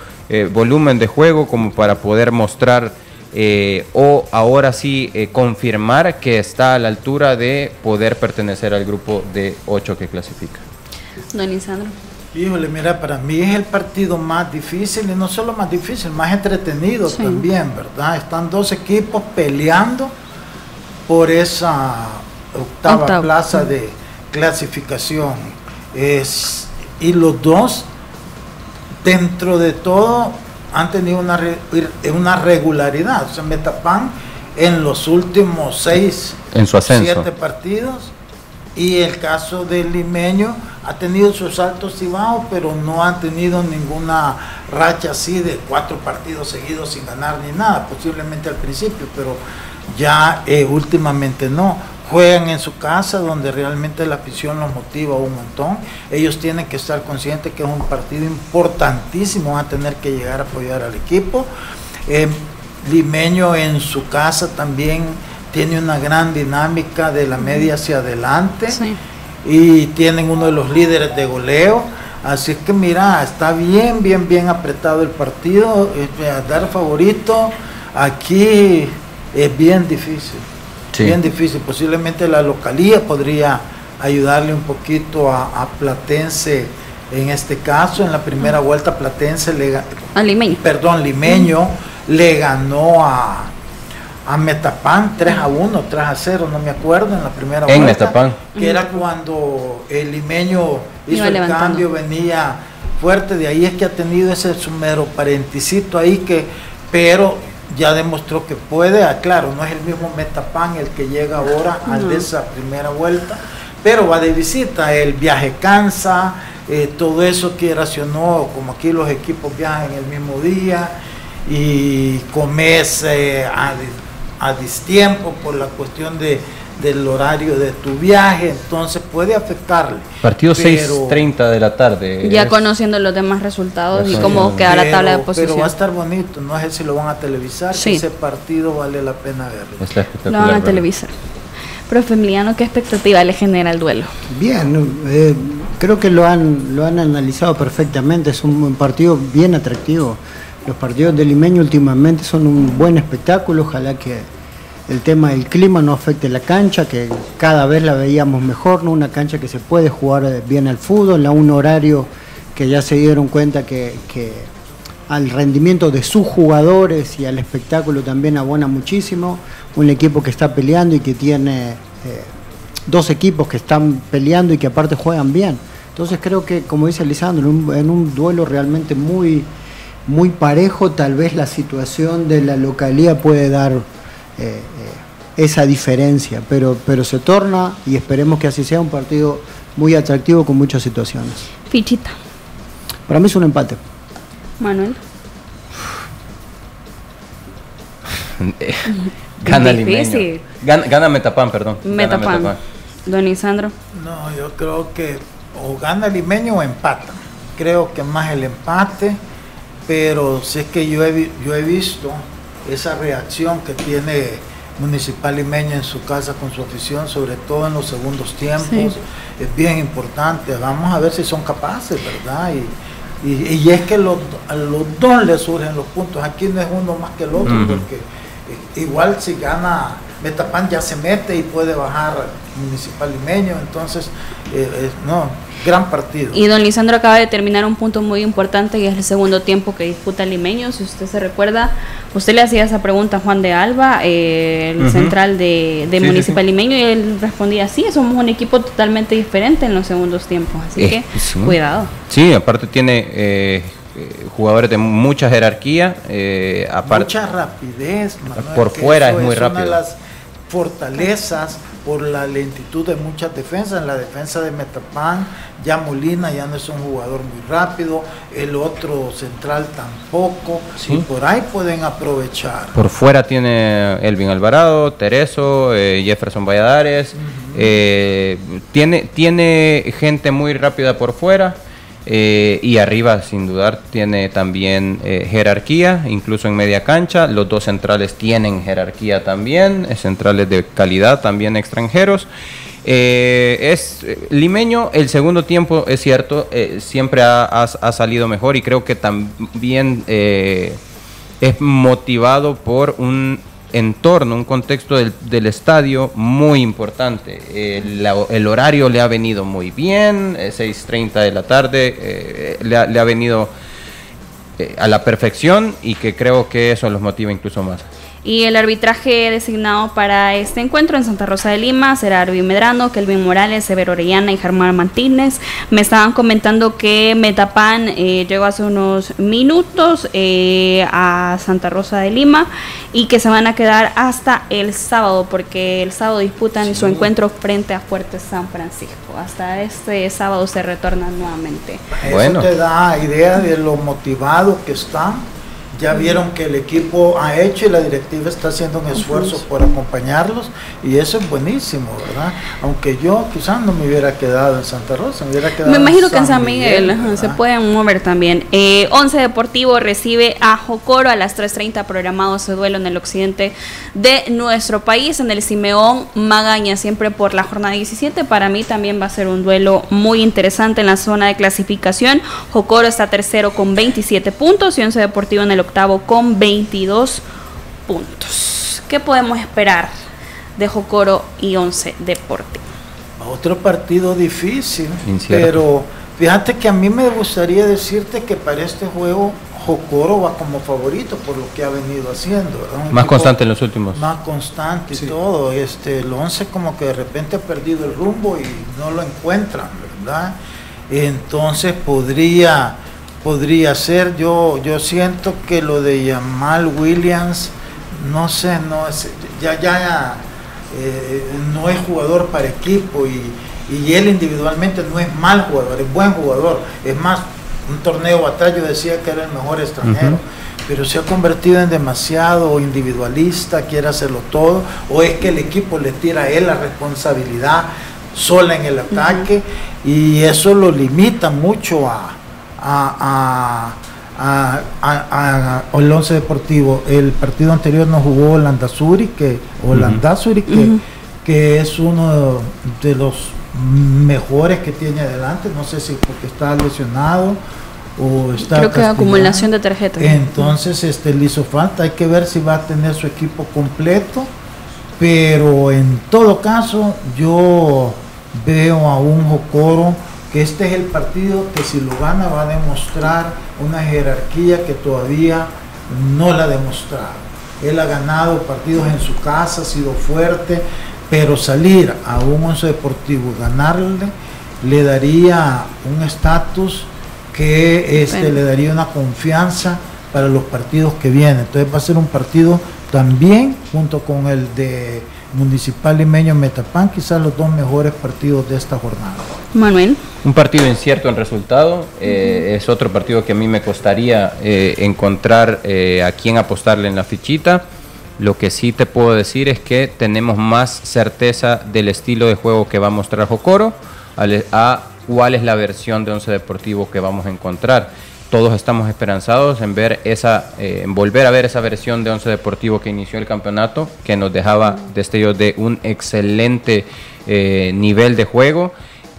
volumen de juego como para poder mostrar o ahora sí confirmar que está a la altura de poder pertenecer al grupo de ocho que clasifica. Don Lisandro. Híjole, mira, para mí es el partido más difícil y no solo más difícil, más entretenido también, ¿verdad? Están dos equipos peleando por esa octava plaza de clasificación. Es, y los dos, dentro de todo, han tenido una, una regularidad. O sea, Metapan en los últimos seis, en su siete partidos y el caso del limeño ha tenido sus altos y bajos, pero no han tenido ninguna racha así de cuatro partidos seguidos sin ganar ni nada, posiblemente al principio, pero ya eh, últimamente no. Juegan en su casa donde realmente la afición los motiva un montón. Ellos tienen que estar conscientes que es un partido importantísimo, van a tener que llegar a apoyar al equipo. Eh, Limeño en su casa también tiene una gran dinámica de la media hacia adelante y tienen uno de los líderes de goleo. Así que mira, está bien, bien, bien apretado el partido. Eh, dar favorito aquí es bien difícil. Bien difícil. Posiblemente la localía podría ayudarle un poquito a, Platense en este caso. En la primera vuelta Platense le Perdón, Limeño le ganó a, a Metapan 3 a 1, 3 a 0, no me acuerdo, en la primera en Metapan. Que era cuando el limeño hizo el cambio, venía fuerte, de ahí es que ha tenido ese sumero parenticito ahí que, pero ya demostró que puede, ah, claro, no es el mismo Metapan el que llega ahora al de esa primera vuelta, pero va de visita, el viaje cansa, eh, todo eso que racionó, como aquí los equipos viajan el mismo día y comes eh, a distiempo por la cuestión de, del horario de tu viaje, entonces puede afectarle. Partido 6.30 de la tarde. Ya conociendo los demás resultados y cómo queda la tabla de posición. Pero va a estar bonito, no sé si lo van a televisar, ese partido vale la pena verlo. Lo van a televisar. Profe Emiliano, ¿qué expectativa le genera el duelo? Bien, eh, creo que lo han, lo han analizado perfectamente, es un partido bien atractivo. Los partidos de Limeño últimamente son un buen espectáculo, ojalá que el tema del clima no afecte la cancha, que cada vez la veíamos mejor, ¿no? una cancha que se puede jugar bien al fútbol, a un horario que ya se dieron cuenta que, al rendimiento de sus jugadores y al espectáculo también abona muchísimo, un equipo que está peleando y que tiene eh, dos equipos que están peleando y que aparte juegan bien. Entonces creo que, como dice Lisandro, en un duelo realmente muy muy parejo, tal vez la situación de la localidad puede dar eh, eh, esa diferencia, pero, pero se torna y esperemos que así sea un partido muy atractivo con muchas situaciones. Fichita. Para mí es un empate. Manuel. [LAUGHS] gana Limeño. Gana, gana, Metapan, perdón. Metapan. Don Isandro. No, yo creo que o gana Limeño o empata. Creo que más el empate pero sé que yo he, yo he visto esa reacción que tiene Municipal Limeño en su casa con su afición, sobre todo en los segundos tiempos, es bien importante. Vamos a ver si son capaces, ¿verdad? Y, y, es que los, a los dos les surgen los puntos. Aquí no es uno más que el otro, porque igual si gana Metapan ya se mete y puede bajar Municipal Limeño, entonces, eh, no, gran partido. Y don Lisandro acaba de terminar un punto muy importante y es el segundo tiempo que disputa el Limeño. Si usted se recuerda, usted le hacía esa pregunta a Juan de Alba, eh, el central de, Municipal Limeño, y él respondía: Sí, somos un equipo totalmente diferente en los segundos tiempos, así que cuidado. Sí, aparte tiene jugadores de mucha jerarquía. mucha rapidez, por fuera es muy rápido. Una de las fortalezas por la lentitud de muchas defensas. En la defensa de Metapan, ya Molina ya no es un jugador muy rápido, el otro central tampoco, y por ahí pueden aprovechar. Por fuera tiene Elvin Alvarado, Tereso, eh, Jefferson Valladares, eh, tiene, tiene gente muy rápida por fuera. Eh, y arriba, sin dudar, tiene también eh, jerarquía, incluso en media cancha. Los dos centrales tienen jerarquía también, eh, centrales de calidad también extranjeros. es limeño, el segundo tiempo es cierto, siempre ha, salido mejor y creo que también es motivado por un entorno, un contexto del, estadio muy importante. El, horario le ha venido muy bien, 6.30 de la tarde, eh, le, ha, venido eh, a la perfección y que creo que eso los motiva incluso más. Y el arbitraje designado para este encuentro en Santa Rosa de Lima será Arvin Medrano, Kelvin Morales, Severo Orellana y Germán Martínez. Me estaban comentando que Metapan eh, llegó hace unos minutos eh, a Santa Rosa de Lima y que se van a quedar hasta el sábado, porque el sábado disputan su encuentro frente a Fuerte San Francisco. Hasta este sábado se retornan nuevamente. Eso te da idea de lo motivado que están ya vieron que el equipo ha hecho y la directiva está haciendo un esfuerzo por acompañarlos y eso es buenísimo, ¿verdad? Aunque yo quizás no me hubiera quedado en Santa Rosa, me hubiera quedado Me imagino que en San Miguel, se pueden mover también. Eh, Once Deportivo recibe a Jocoro a las 3.30 programado su duelo en el occidente de nuestro país, en el Simeón Magaña, siempre por la jornada 17. Para mí también va a ser un duelo muy interesante en la zona de clasificación. Jocoro está tercero con 27 puntos y Once Deportivo en el octavo con 22 puntos. ¿Qué podemos esperar de Jocoro y Once Deportivo? Otro partido difícil, pero fíjate que a mí me gustaría decirte que para este juego Jocoro va como favorito por lo que ha venido haciendo. Más constante en los últimos. Más constante y todo. Este, el 11 como que de repente ha perdido el rumbo y no lo encuentran, ¿verdad? Entonces podría podría ser. Yo, yo siento que lo de Jamal Williams, no sé, no es, ya, ya eh, no es jugador para equipo y, él individualmente no es mal jugador, es buen jugador. Es más, un torneo atrás yo decía que era el mejor extranjero. Pero se ha convertido en demasiado individualista, quiere hacerlo todo, o es que el equipo le tira a él la responsabilidad sola en el ataque y eso lo limita mucho a, a, a, el Once Deportivo. El partido anterior nos jugó Holandazuri, que, Holandazuri, que, que es uno de los mejores que tiene adelante. No sé si porque está lesionado o está. Creo que acumulación de tarjetas. Entonces, este le hizo falta. Hay que ver si va a tener su equipo completo. Pero en todo caso, yo veo a un Jocoro este es el partido que si lo gana va a demostrar una jerarquía que todavía no la ha demostrado. Él ha ganado partidos en su casa, ha sido fuerte, pero salir a un once deportivo y ganarle le daría un estatus que este, le daría una confianza para los partidos que vienen. Entonces va a ser un partido también junto con el de Municipal Limeño Metapán, quizás los dos mejores partidos de esta jornada. Manuel. Un partido incierto en resultado, eh, es otro partido que a mí me costaría eh, encontrar eh, a quién apostarle en la fichita. Lo que sí te puedo decir es que tenemos más certeza del estilo de juego que va a mostrar Jocoro a, cuál es la versión de Once Deportivo que vamos a encontrar todos estamos esperanzados en ver esa, volver a ver esa versión de Once Deportivo que inició el campeonato, que nos dejaba destellos de un excelente nivel de juego,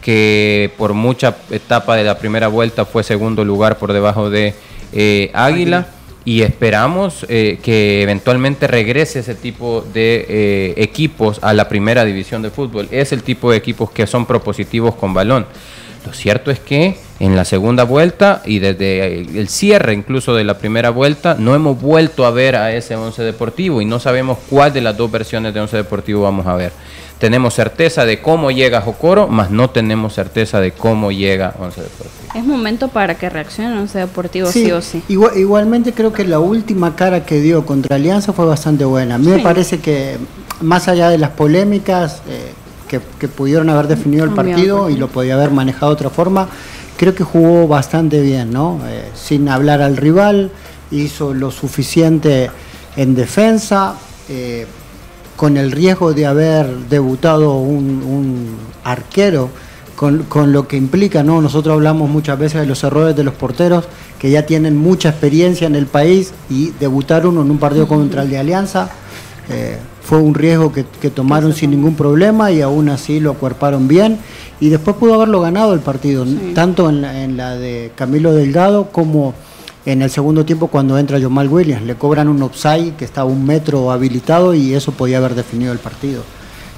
que por mucha etapa de la primera vuelta fue segundo lugar por debajo de eh, Águila. Y esperamos que eventualmente regrese ese tipo de equipos a la primera división de fútbol. Es el tipo de equipos que son propositivos con balón. Lo cierto es que en la segunda vuelta y desde el cierre incluso de la primera vuelta no hemos vuelto a ver a ese Once Deportivo y no sabemos cuál de las dos versiones de Once Deportivo vamos a ver. Tenemos certeza de cómo llega Jocoro, más no tenemos certeza de cómo llega Once Deportivo. Es momento para que reaccione Once Deportivo sí, o sí. igualmente creo que la última cara que dio contra Alianza fue bastante buena. A mí me parece que más allá de las polémicas... Eh, que, pudieron haber definido el partido y lo podía haber manejado de otra forma. Creo que jugó bastante bien, ¿no? Eh, sin hablar al rival, hizo lo suficiente en defensa, eh, con el riesgo de haber debutado un, arquero, con, con, lo que implica, ¿no? Nosotros hablamos muchas veces de los errores de los porteros que ya tienen mucha experiencia en el país y debutar uno en un partido contra el de Alianza. Eh, fue un riesgo que, tomaron sin ningún problema y aún así lo acuerparon bien y después pudo haberlo ganado el partido, tanto en la, de Camilo Delgado como en el segundo tiempo cuando entra Jamal Williams. Le cobran un offside que está un metro habilitado y eso podía haber definido el partido.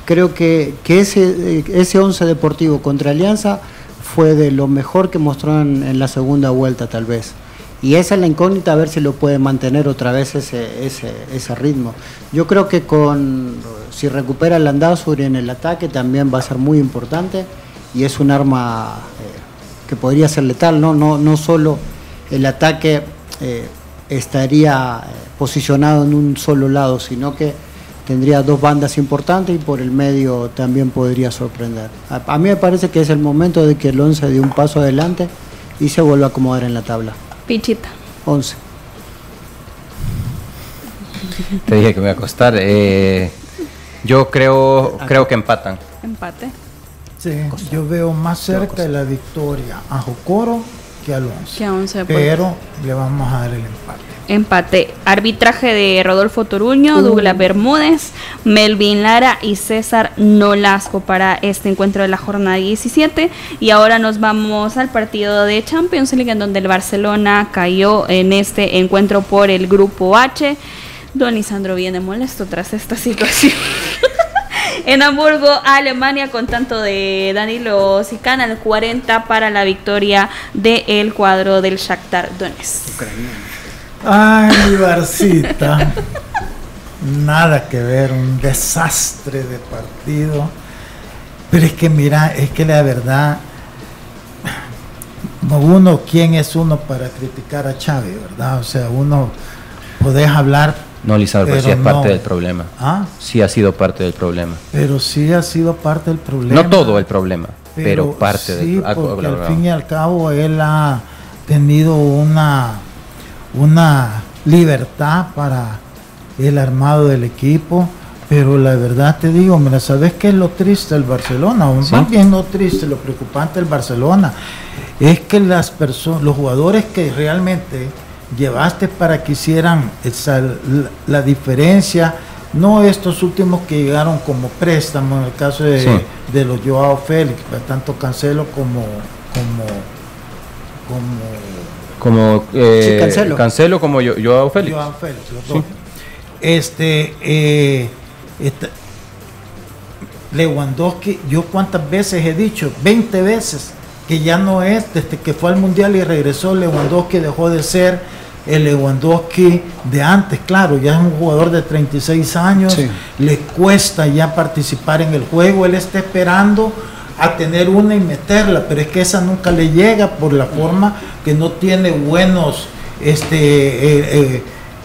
Creo que, ese, ese once deportivo contra Alianza fue de lo mejor que mostró en la segunda vuelta tal vez. Y esa es la incógnita, a ver si lo puede mantener otra vez ese, ese, ese ritmo. Yo creo que con si recupera el Landazuri en el ataque también va a ser muy importante y es un arma eh, que podría ser letal, ¿no? No, no solo el ataque eh, estaría eh, posicionado en un solo lado, sino que tendría dos bandas importantes y por el medio también podría sorprender. A, a mí me parece que es el momento de que el 11 dé un paso adelante y se vuelva a acomodar en la tabla. Pichita. 11. Te dije que me iba a costar. Eh, yo creo, creo que empatan. Empate. Sí, yo veo más cerca de la victoria a Jocoro que a 11. Que a 11 pero le vamos a dar el empate. Empate. Arbitraje de Rodolfo Toruño, Douglas Bermúdez, Melvin Lara y César Nolasco para este encuentro de la jornada 17. Y ahora nos vamos al partido de Champions League en donde el Barcelona cayó en este encuentro por el grupo H. Don Lisandro viene molesto tras esta situación. [LAUGHS] en Hamburgo, Alemania, con tanto de Danilo Sicana, el 40 para la victoria del cuadro del Shakhtar Donetsk. Ay, Barcita. Nada que ver, un desastre de partido. Pero es que mira, es que la verdad, uno, ¿quién es uno para criticar a Chávez, verdad? O sea, uno podés hablar. No, Lizardo, pero sí es parte del problema. ¿Ah? Sí ha sido parte del problema. Pero sí ha sido parte del problema. No todo el problema, pero, parte del problema. Porque al fin y al cabo él ha tenido una una libertad para el armado del equipo, pero la verdad te digo, mira, ¿sabes qué es lo triste del Barcelona? O más bien no triste, lo preocupante del Barcelona es que las personas, los jugadores que realmente llevaste para que hicieran esa, la, diferencia, no estos últimos que llegaron como préstamo, en el caso de, de los Joao Félix, tanto Cancelo como, como, como como eh, cancelo. como yo, yo Félix. Félix, Este, eh, Lewandowski, yo cuántas veces he dicho, 20 veces, que ya no es, desde que fue al Mundial y regresó, Lewandowski dejó de ser el Lewandowski de antes, claro, ya es un jugador de 36 años, le cuesta ya participar en el juego, él está esperando a tener una y meterla, pero es que esa nunca le llega por la forma que no tiene buenos este, eh, eh,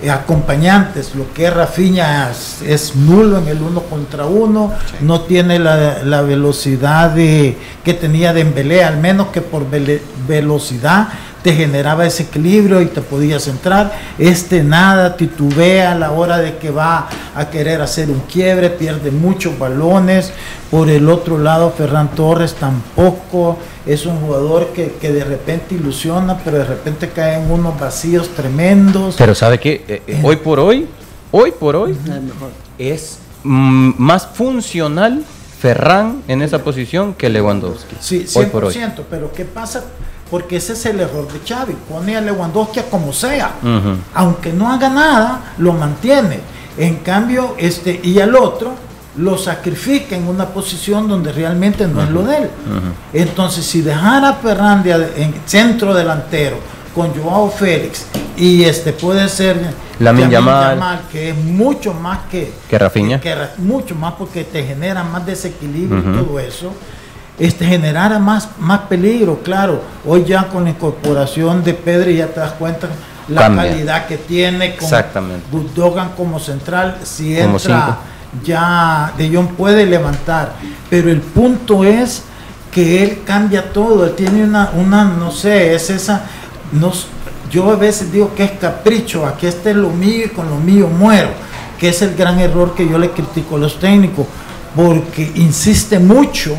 acompañantes. Lo que es Rafiña es, nulo en el uno contra uno, no tiene la, velocidad de, que tenía de Dembélé, al menos que por velocidad te generaba ese equilibrio y te podías entrar. Este nada, titubea a la hora de que va a querer hacer un quiebre, pierde muchos balones. Por el otro lado, Ferran Torres tampoco es un jugador que, de repente ilusiona, pero de repente cae en unos vacíos tremendos. Pero sabe que eh, eh, hoy por hoy, hoy por hoy, es mm, más funcional Ferran en esa posición que Lewandowski. Sí, 100%, por hoy. pero ¿qué pasa? Porque ese es el error de Xavi, pone a Lewandowski a como sea, aunque no haga nada, lo mantiene. En cambio, este, y al otro, lo sacrifica en una posición donde realmente no es lo de él. Entonces, si dejara a Fernández en centro delantero con Joao Félix y este puede ser la Yamal, que es mucho más que que Rafinha, mucho más porque te genera más desequilibrio y todo eso. Este generara más, más peligro, claro. Hoy ya con la incorporación de Pedri ya te das cuenta la calidad que tiene con Exactamente. Como central, si entra ya De Jong puede levantar, pero el punto es que él cambia todo, él tiene una, una no sé, es esa, no, yo a veces digo que es capricho, aquí este lo mío y con lo mío muero, que es el gran error que yo le critico a los técnicos, porque insiste mucho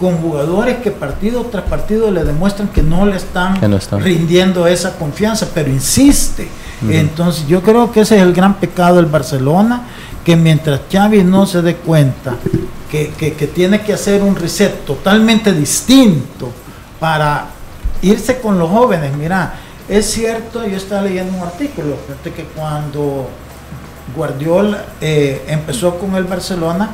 con jugadores que partido tras partido le demuestran que no le están, rindiendo esa confianza, pero insiste. Entonces yo creo que ese es el gran pecado del Barcelona, que mientras Xavi no se dé cuenta que, que tiene que hacer un reset totalmente distinto para irse con los jóvenes, mira, es cierto, yo estaba leyendo un artículo, que cuando Guardiola eh, empezó con el Barcelona,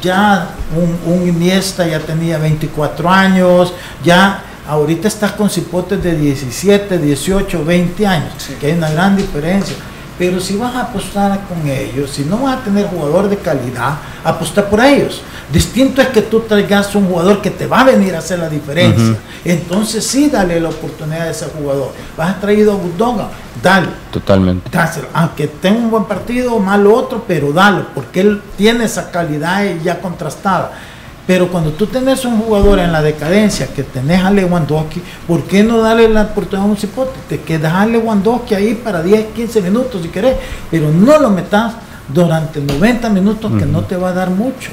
ya un, un, Iniesta ya tenía 24 años, ya ahorita estás con cipotes de 17, 18, 20 años, que hay una gran diferencia. Pero si vas a apostar con ellos, si no vas a tener jugador de calidad, apostar por ellos. Distinto es que tú traigas un jugador que te va a venir a hacer la diferencia. Entonces sí, dale la oportunidad a ese jugador. Vas a traído a Budoga, dale. Totalmente. Aunque tenga un buen partido o malo otro, pero dale, porque él tiene esa calidad ya contrastada. Pero cuando tú tenés un jugador en la decadencia, que tenés a Lewandowski, ¿por qué no darle la oportunidad a un cipote? Te quedas a Lewandowski ahí para 10, 15 minutos si querés, pero no lo metas durante 90 minutos que no te va a dar mucho.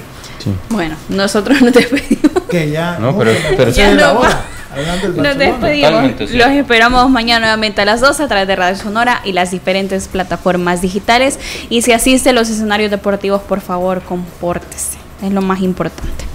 Bueno, nosotros [LAUGHS] nos despedimos. Que ya, no, pero, pero ya no, nos despedimos. Los esperamos mañana nuevamente a las 2 a través de Radio Sonora y las diferentes plataformas digitales. Y si asiste a los escenarios deportivos, por favor, compórtese. Es lo más importante.